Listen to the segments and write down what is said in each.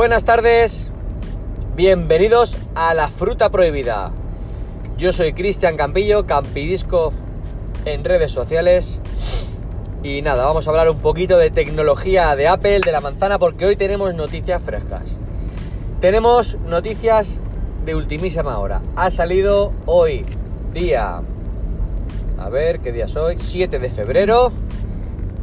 Buenas tardes, bienvenidos a la fruta prohibida. Yo soy Cristian Campillo, Campidisco en redes sociales. Y nada, vamos a hablar un poquito de tecnología de Apple, de la manzana, porque hoy tenemos noticias frescas. Tenemos noticias de ultimísima hora. Ha salido hoy, día... A ver, ¿qué día es hoy? 7 de febrero.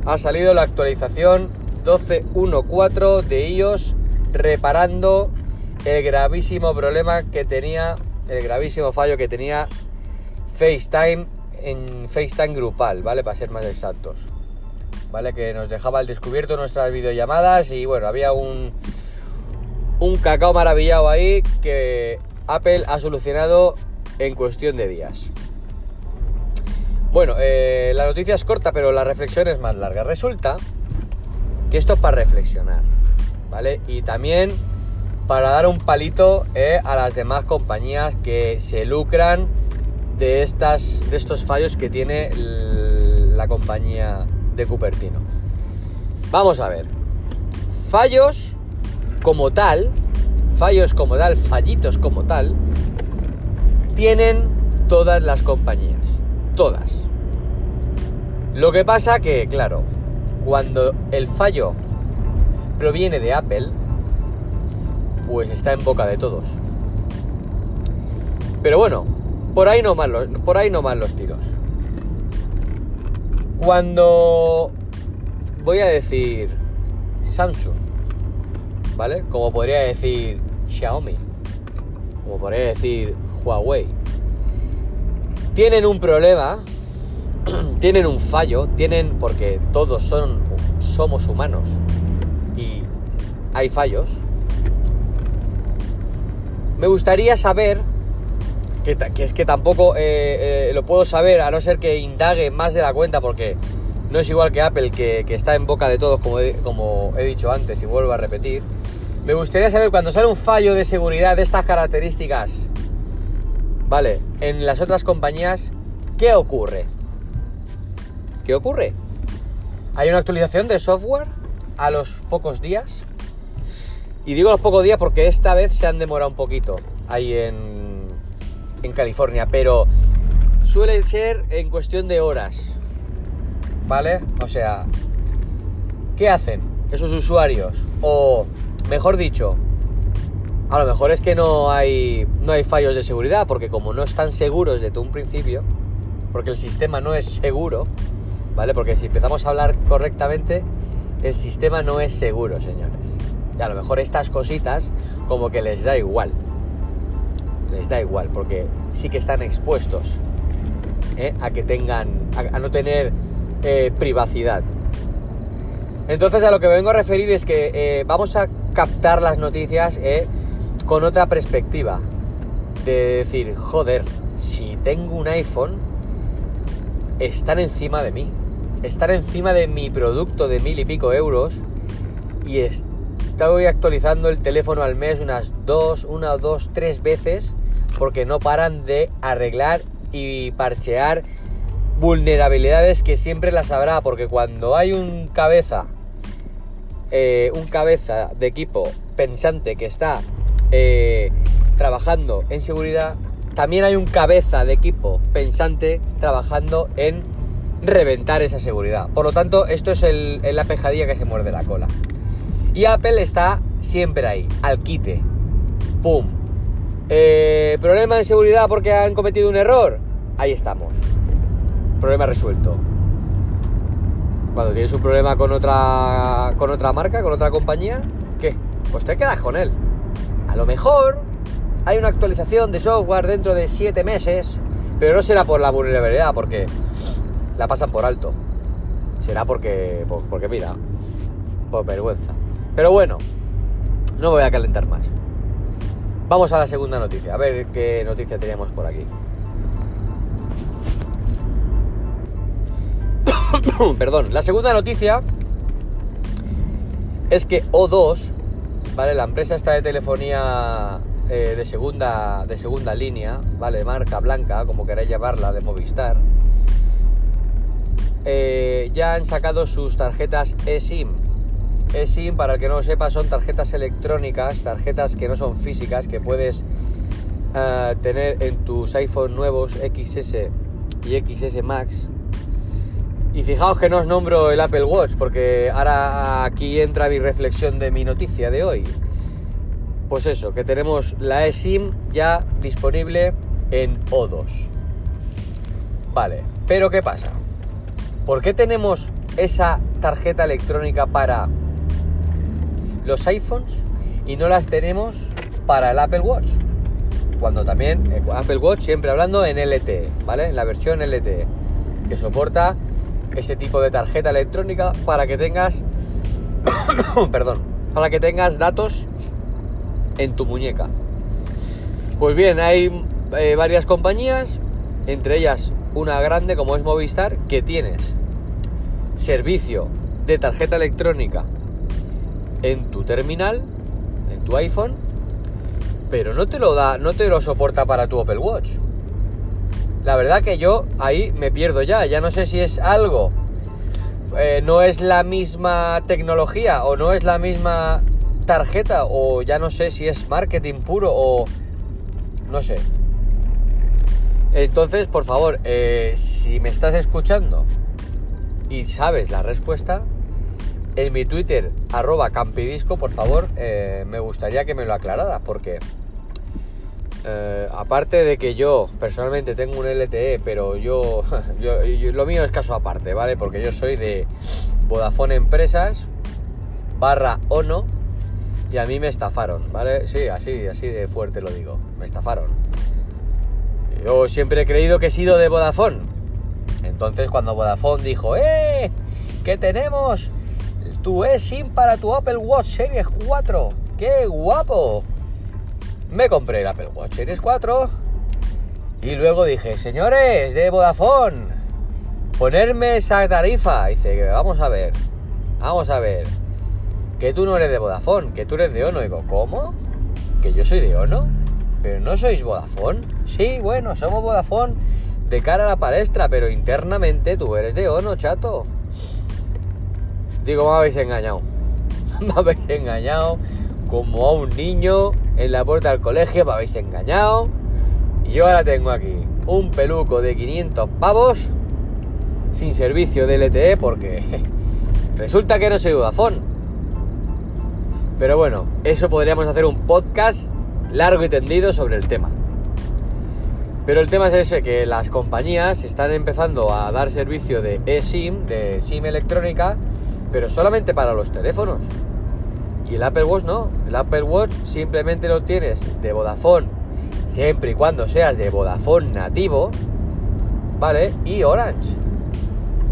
Ha salido la actualización 12.1.4 de iOS reparando el gravísimo problema que tenía, el gravísimo fallo que tenía FaceTime en FaceTime grupal, ¿vale? Para ser más exactos. ¿Vale? Que nos dejaba al descubierto nuestras videollamadas y bueno, había un, un cacao maravillado ahí que Apple ha solucionado en cuestión de días. Bueno, eh, la noticia es corta, pero la reflexión es más larga. Resulta que esto es para reflexionar, ¿vale? Y también para dar un palito eh, a las demás compañías que se lucran de, estas, de estos fallos que tiene la compañía de Cupertino. Vamos a ver. Fallos como tal, fallos como tal, fallitos como tal, tienen todas las compañías. Todas. Lo que pasa que, claro, cuando el fallo proviene de Apple, pues está en boca de todos. Pero bueno, por ahí no más los, por ahí no tiros. Cuando voy a decir Samsung, ¿vale? Como podría decir Xiaomi, como podría decir Huawei, tienen un problema, tienen un fallo, tienen porque todos son somos humanos hay fallos. Me gustaría saber que, es que tampoco eh, eh, lo puedo saber a no ser que indague más de la cuenta porque no es igual que Apple que, está en boca de todos como he, como he dicho antes y vuelvo a repetir. Me gustaría saber cuando sale un fallo de seguridad de estas características, ¿vale? En las otras compañías, ¿qué ocurre? ¿Qué ocurre? Hay una actualización de software a los pocos días. Y digo los pocos días porque esta vez se han demorado un poquito ahí en, en California, pero suele ser en cuestión de horas. ¿Vale? O sea, ¿qué hacen esos usuarios? O, mejor dicho, a lo mejor es que no hay, no hay fallos de seguridad, porque como no están seguros desde un principio, porque el sistema no es seguro, ¿vale? Porque si empezamos a hablar correctamente, el sistema no es seguro, señores. Y a lo mejor estas cositas como que les da igual les da igual, porque sí que están expuestos ¿eh? a que tengan, a, no tener eh, privacidad. Entonces a lo que vengo a referir es que eh, vamos a captar las noticias con otra perspectiva. De decir, joder, si tengo un iPhone, están encima de mí. Están encima de mi producto de mil y pico euros y estoy actualizando el teléfono al mes unas dos, una, dos, tres veces porque no paran de arreglar y parchear vulnerabilidades que siempre las habrá, porque cuando hay un cabeza, eh, un cabeza de equipo pensante que está eh, trabajando en seguridad, también hay un cabeza de equipo pensante trabajando en reventar esa seguridad. Por lo tanto, esto es la pejadilla que se muerde la cola. Y Apple está siempre ahí, al quite. ¡Pum! Eh, ¿Problema de seguridad porque han cometido un error? Ahí estamos. Problema resuelto. Cuando tienes un problema con otra, con otra marca, con otra compañía, ¿qué? Pues te quedas con él. A lo mejor hay una actualización de software dentro de 7 meses, pero no será por la vulnerabilidad, porque la pasan por alto. Será porque, porque mira, por vergüenza. Pero bueno, no voy a calentar más. Vamos a la segunda noticia, a ver qué noticia teníamos por aquí. Perdón, la segunda noticia es que O2, ¿vale? La empresa esta de telefonía eh, de, segunda, de segunda línea, ¿vale? Marca blanca, como queráis llamarla, de Movistar, eh, ya han sacado sus tarjetas eSIM. eSIM, para el que no lo sepa, son tarjetas electrónicas, tarjetas que no son físicas, que puedes eh, tener en tus iPhone nuevos XS y XS Max. Y fijaos que no os nombro el Apple Watch, porque ahora aquí entra mi reflexión de mi noticia de hoy. Pues eso, que tenemos la eSIM ya disponible en O2. Vale, pero ¿qué pasa? ¿Por qué tenemos esa tarjeta electrónica para los iPhones y no las tenemos para el Apple Watch? Cuando también eh, Apple Watch siempre hablando en LTE, ¿vale? En la versión LTE, que soporta ese tipo de tarjeta electrónica para que tengas, perdón, para que tengas datos en tu muñeca. Pues bien, hay eh, varias compañías, entre ellas una grande como es Movistar, que tienes servicio de tarjeta electrónica en tu terminal, en tu iPhone, pero no te lo da, no te lo soporta para tu Apple Watch. La verdad que yo ahí me pierdo ya, ya no sé si es algo, eh, no es la misma tecnología o no es la misma tarjeta o ya no sé si es marketing puro o no sé. Entonces, por favor, eh, si me estás escuchando y sabes la respuesta, en mi Twitter, arroba campidisco, por favor, eh, me gustaría que me lo aclararas, porque eh, aparte de que yo personalmente tengo un LTE, pero yo, lo mío es caso aparte, ¿vale? Porque yo soy de Vodafone Empresas barra ONO y a mí me estafaron, ¿vale? Sí, así, así de fuerte lo digo, me estafaron. Yo siempre he creído que he sido de Vodafone. Entonces cuando Vodafone dijo, ¡eh! ¿Qué tenemos? Tu eSIM para tu Apple Watch Series 4. ¡Qué guapo! Me compré el Apple Watch Series 4 y luego dije, señores de Vodafone, ponerme esa tarifa. dice, vamos a ver, vamos a ver, que tú no eres de Vodafone, que tú eres de Ono. digo, ¿cómo? ¿Que yo soy de Ono? ¿Pero no sois Vodafone? Sí, bueno, somos Vodafone de cara a la palestra, pero internamente tú eres de Ono, chato. Digo, me habéis engañado. me habéis engañado como a un niño en la puerta del colegio, me habéis engañado. Y yo ahora tengo aquí un peluco de 500 pavos sin servicio de LTE porque resulta que no soy Vodafone. Pero bueno, eso podríamos hacer un podcast largo y tendido sobre el tema. Pero el tema es ese, que las compañías están empezando a dar servicio de eSIM, de SIM electrónica, pero solamente para los teléfonos. Y el Apple Watch no, el Apple Watch simplemente lo tienes de Vodafone, siempre y cuando seas de Vodafone nativo, ¿vale? Y Orange.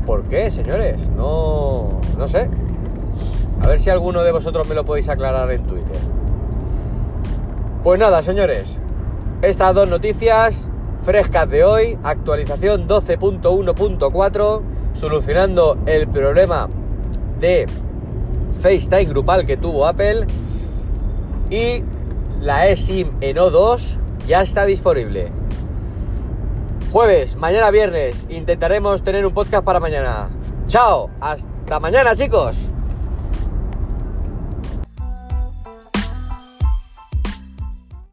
¿Por qué, señores? No, no sé. A ver si alguno de vosotros me lo podéis aclarar en Twitter. Pues nada, señores, estas dos noticias frescas de hoy, actualización 12.1.4, solucionando el problema FaceTime grupal que tuvo Apple y la eSIM en O2 ya está disponible. Jueves, mañana viernes, intentaremos tener un podcast para mañana. Chao, hasta mañana chicos.